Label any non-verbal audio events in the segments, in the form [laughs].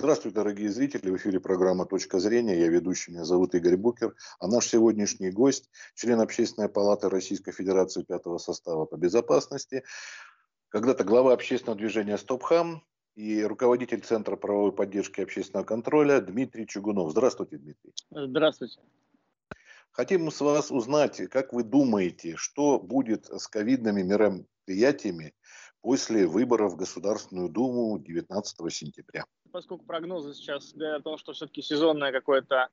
Здравствуйте, дорогие зрители. В эфире программа «Точка зрения». Я ведущий, меня зовут Игорь Букер. А наш сегодняшний гость, член Общественной палаты Российской Федерации пятого состава по безопасности, когда-то глава общественного движения «Стопхам» и руководитель Центра правовой поддержки и общественного контроля Дмитрий Чугунов. Здравствуйте, Дмитрий. Здравствуйте. Хотим с вас узнать, как вы думаете, что будет с ковидными мероприятиями после выборов в Государственную Думу 19 сентября? Поскольку прогнозы сейчас говорят о том, что все-таки сезонное какое-то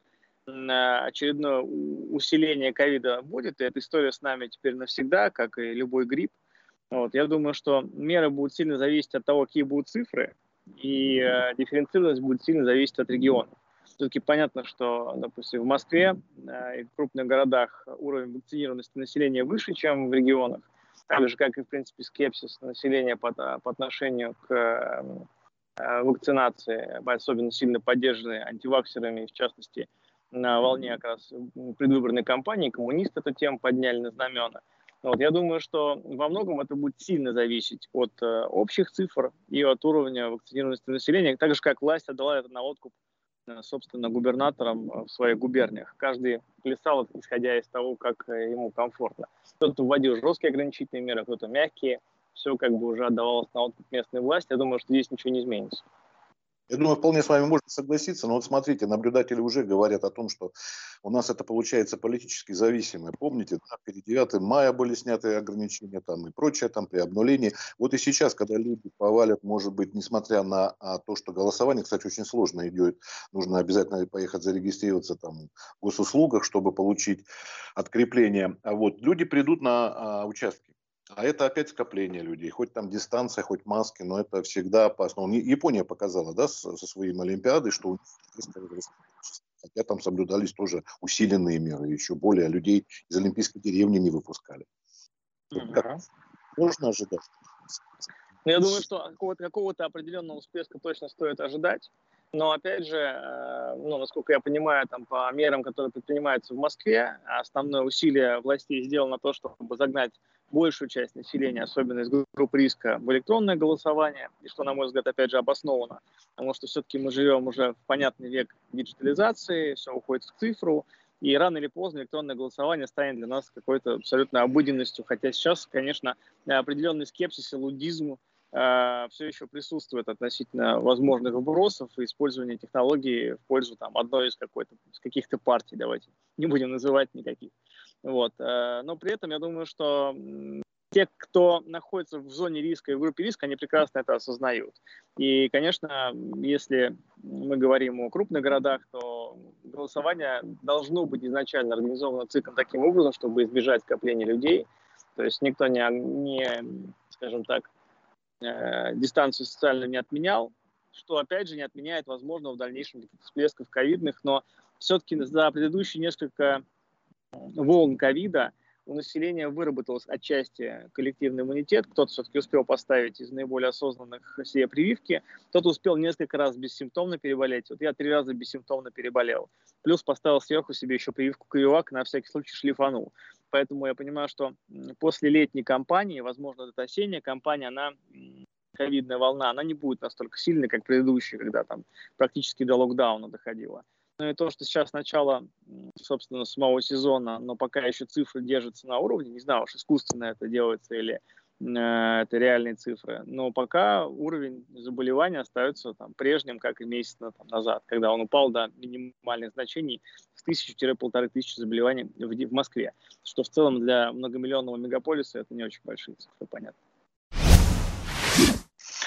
очередное усиление ковида будет, и эта история с нами теперь навсегда, как и любой грипп. Вот, я думаю, что меры будут сильно зависеть от того, какие будут цифры, и э, дифференцированность будет сильно зависеть от регионов. Все-таки понятно, что, допустим, в Москве э, и в крупных городах уровень вакцинированности населения выше, чем в регионах, так же, как и, в принципе, скепсис населения по, по отношению к э, вакцинации, особенно сильно поддержанной антиваксерами, в частности, на волне как раз предвыборной кампании. Коммунисты эту тему подняли на знамена. Вот, я думаю, что во многом это будет сильно зависеть от э, общих цифр и от уровня вакцинированности населения, так же, как власть отдала это на откуп собственно, губернатором э, в своих губерниях. Каждый плясал, исходя из того, как э, ему комфортно. Кто-то вводил жесткие ограничительные меры, кто-то мягкие. Все как бы уже отдавалось на откуп местной власти. Я думаю, что здесь ничего не изменится. Я думаю, вполне с вами можно согласиться, но вот смотрите, наблюдатели уже говорят о том, что у нас это получается политически зависимое. Помните, да, перед 9 мая были сняты ограничения там и прочее, там при обнулении. Вот и сейчас, когда люди повалят, может быть, несмотря на а, то, что голосование, кстати, очень сложно идет, нужно обязательно поехать зарегистрироваться там в госуслугах, чтобы получить открепление. А вот люди придут на а, участки. А это опять скопление людей. Хоть там дистанция, хоть маски, но это всегда опасно. Япония показала, да, со своим Олимпиадой, что у хотя там соблюдались тоже усиленные меры, еще более людей из Олимпийской деревни не выпускали. Как можно ожидать? Ну, я думаю, что какого-то, какого-то определенного успеха точно стоит ожидать. Но опять же, э, ну, насколько я понимаю, там, по мерам, которые предпринимаются в Москве, основное усилие властей сделано на то, чтобы загнать большую часть населения, особенно из групп риска, в электронное голосование, и что, на мой взгляд, опять же, обосновано, потому что все-таки мы живем уже в понятный век диджитализации, все уходит в цифру, и рано или поздно электронное голосование станет для нас какой-то абсолютно обыденностью, хотя сейчас, конечно, определенный скепсис и лудизм э, все еще присутствует относительно возможных вбросов и использования технологий в пользу там, одной из, какой-то, из каких-то партий, давайте не будем называть никаких. Вот. Э, но при этом я думаю, что те, кто находится в зоне риска и в группе риска, они прекрасно это осознают. И, конечно, если мы говорим о крупных городах, то голосование должно быть изначально организовано циклом таким образом, чтобы избежать скопления людей. То есть никто не, не скажем так, э, дистанцию социальную не отменял, что, опять же, не отменяет, возможно, в дальнейшем всплесков ковидных, но все-таки за предыдущие несколько волн ковида у населения выработался отчасти коллективный иммунитет, кто-то все-таки успел поставить из наиболее осознанных себе прививки, кто-то успел несколько раз бессимптомно переболеть. Вот я три раза бессимптомно переболел. Плюс поставил сверху себе еще прививку Крививак, на всякий случай шлифанул. Поэтому я понимаю, что после летней кампании, возможно, эта осенняя кампания, она ковидная волна, она не будет настолько сильной, как предыдущая, когда там практически до локдауна доходила. Ну и то, что сейчас начало, собственно, самого сезона, но пока еще цифры держатся на уровне, не знаю, уж искусственно это делается или э, это реальные цифры, но пока уровень заболевания остается там, прежним, как и месяц там, назад, когда он упал до минимальных значений с тысячи-полторы тысячи заболеваний в, в Москве, что в целом для многомиллионного мегаполиса это не очень большие цифры, понятно.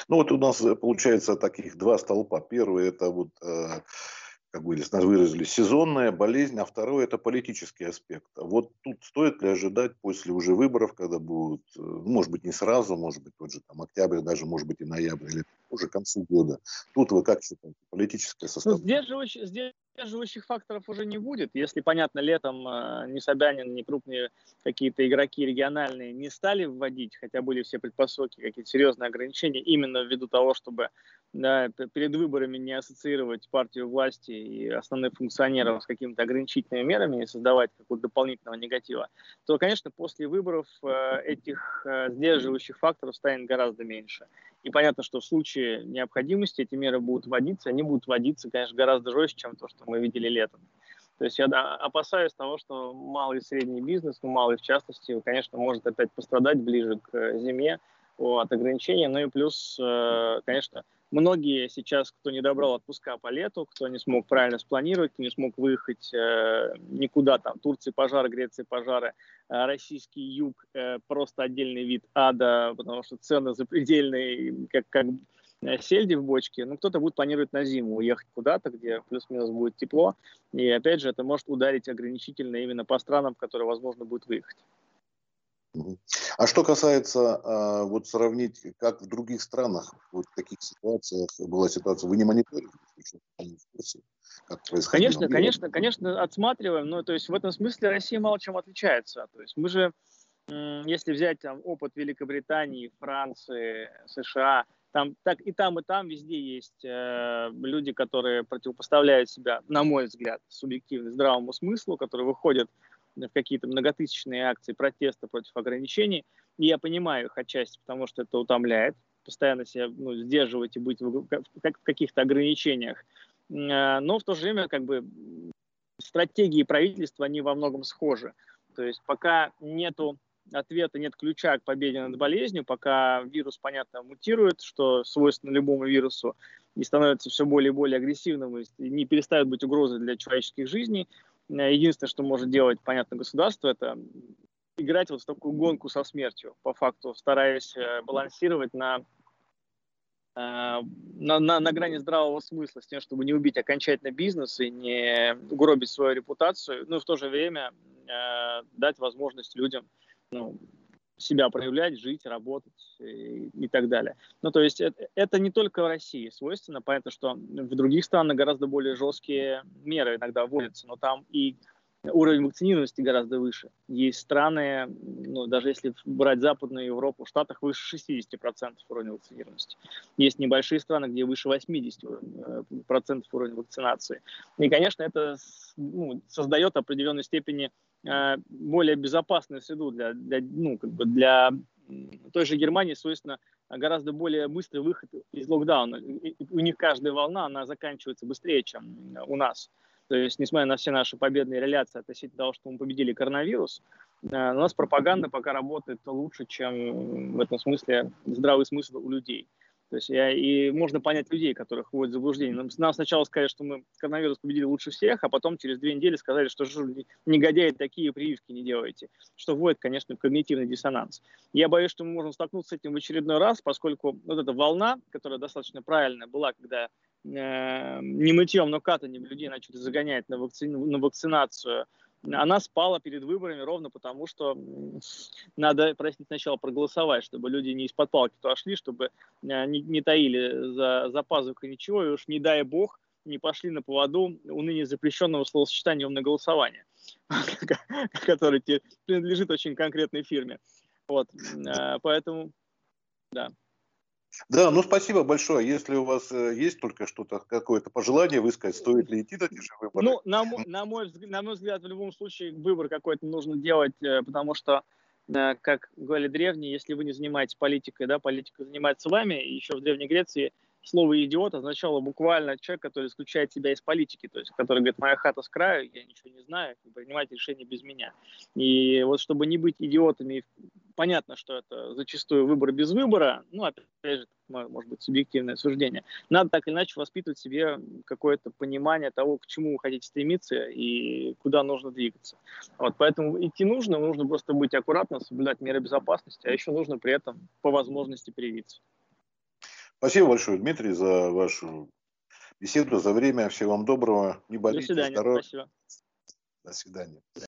Ну вот у нас э, получается таких два столпа. Первый это вот э, как бы выразили, сезонная болезнь, а второе – это политический аспект. Вот тут стоит ли ожидать после уже выборов, когда будут, э, может быть, не сразу, может быть, тот же там октябрь, даже, может быть, и ноябрь, или уже к концу года. Тут вы как считаете, политическая составляющая? Ну, сдерживающая, сдерживающих факторов уже не будет. Если, понятно, летом э, ни Собянин, ни крупные какие-то игроки региональные не стали вводить, хотя были все предпосылки, какие-то серьезные ограничения, именно ввиду того, чтобы да, перед выборами не ассоциировать партию власти и основных функционеров с какими-то ограничительными мерами, не создавать какого-то дополнительного негатива, то, конечно, после выборов э, этих э, сдерживающих факторов станет гораздо меньше. И понятно, что в случае необходимости эти меры будут вводиться, они будут вводиться, конечно, гораздо жестче, чем то, что мы видели летом. То есть я опасаюсь того, что малый и средний бизнес, ну малый в частности, конечно, может опять пострадать ближе к зиме от ограничений. Ну и плюс, э, конечно, Многие сейчас, кто не добрал отпуска по лету, кто не смог правильно спланировать, кто не смог выехать э, никуда, там, Турции пожары, Греции пожары, э, российский юг э, просто отдельный вид ада, потому что цены запредельные, как, как э, сельди в бочке, ну, кто-то будет планировать на зиму уехать куда-то, где плюс-минус будет тепло, и, опять же, это может ударить ограничительно именно по странам, в которые, возможно, будет выехать. А что касается, а, вот сравнить, как в других странах, вот в таких ситуациях была ситуация, вы не мониторите? Как конечно, конечно, конечно, отсматриваем, но то есть в этом смысле Россия мало чем отличается. То есть мы же, если взять там опыт Великобритании, Франции, США, там так и там, и там везде есть э, люди, которые противопоставляют себя, на мой взгляд, субъективно здравому смыслу, которые выходят в какие-то многотысячные акции протеста против ограничений. И я понимаю их отчасти, потому что это утомляет, постоянно себя ну, сдерживать и быть в, в каких-то ограничениях. А, но в то же время как бы стратегии правительства, они во многом схожи. То есть пока нету ответа, нет ключа к победе над болезнью, пока вирус, понятно, мутирует, что свойственно любому вирусу, и становится все более и более агрессивным, и не перестает быть угрозой для человеческих жизней, единственное, что может делать, понятно, государство, это играть вот в такую гонку со смертью, по факту, стараясь э, балансировать на, э, на, на, на грани здравого смысла, с тем, чтобы не убить окончательно бизнес и не угробить свою репутацию, ну и в то же время э, дать возможность людям ну, себя проявлять, жить, работать и, и так далее. Ну, то есть это, это не только в России свойственно, понятно, что в других странах гораздо более жесткие меры иногда вводятся, но там и уровень вакцинированности гораздо выше. Есть страны, ну, даже если брать Западную Европу, в Штатах выше 60% уровня вакцинированности. Есть небольшие страны, где выше 80% э, уровня вакцинации. И, конечно, это ну, создает определенной степени Э, более безопасную среду для, для, ну, как бы для той же Германии, свойственно гораздо более быстрый выход из локдауна. У них каждая волна, она заканчивается быстрее, чем у нас. То есть, несмотря на все наши победные реляции относительно того, что мы победили коронавирус, э, у нас пропаганда пока работает лучше, чем в этом смысле здравый смысл у людей. То есть я, и можно понять людей, которых вводят в заблуждение. Нам, нам сначала сказали, что мы коронавирус победили лучше всех, а потом через две недели сказали, что же негодяи такие прививки не делаете, что вводит, конечно, когнитивный диссонанс. Я боюсь, что мы можем столкнуться с этим в очередной раз, поскольку вот эта волна, которая достаточно правильная была, когда не мытьем, но катанием людей начали загонять на, вакци... на вакцинацию она спала перед выборами ровно потому, что надо, простите, сначала проголосовать, чтобы люди не из-под палки туда шли, чтобы э, не, не таили за, за пазухой ничего, и уж не дай бог не пошли на поводу у ныне запрещенного словосочетания умное голосование, [laughs] которое принадлежит очень конкретной фирме. Вот, э, поэтому, да. Да, ну спасибо большое. Если у вас э, есть только что-то, какое-то пожелание высказать, стоит ли идти на те же выборы? Ну, на, на, мой, на мой взгляд, в любом случае выбор какой-то нужно делать, э, потому что, э, как говорили древние, если вы не занимаетесь политикой, да, политика занимается вами, еще в Древней Греции слово «идиот» означало буквально человек, который исключает себя из политики, то есть который говорит «моя хата с краю, я ничего не знаю, принимайте решения без меня». И вот чтобы не быть идиотами понятно, что это зачастую выбор без выбора, ну, опять же, может быть, субъективное суждение. Надо так или иначе воспитывать себе какое-то понимание того, к чему вы хотите стремиться и куда нужно двигаться. Вот, поэтому идти нужно, нужно просто быть аккуратным, соблюдать меры безопасности, а еще нужно при этом по возможности привиться. Спасибо большое, Дмитрий, за вашу беседу, за время. Всего вам доброго. Не болейте, До свидания. Здоровья. Спасибо. До свидания.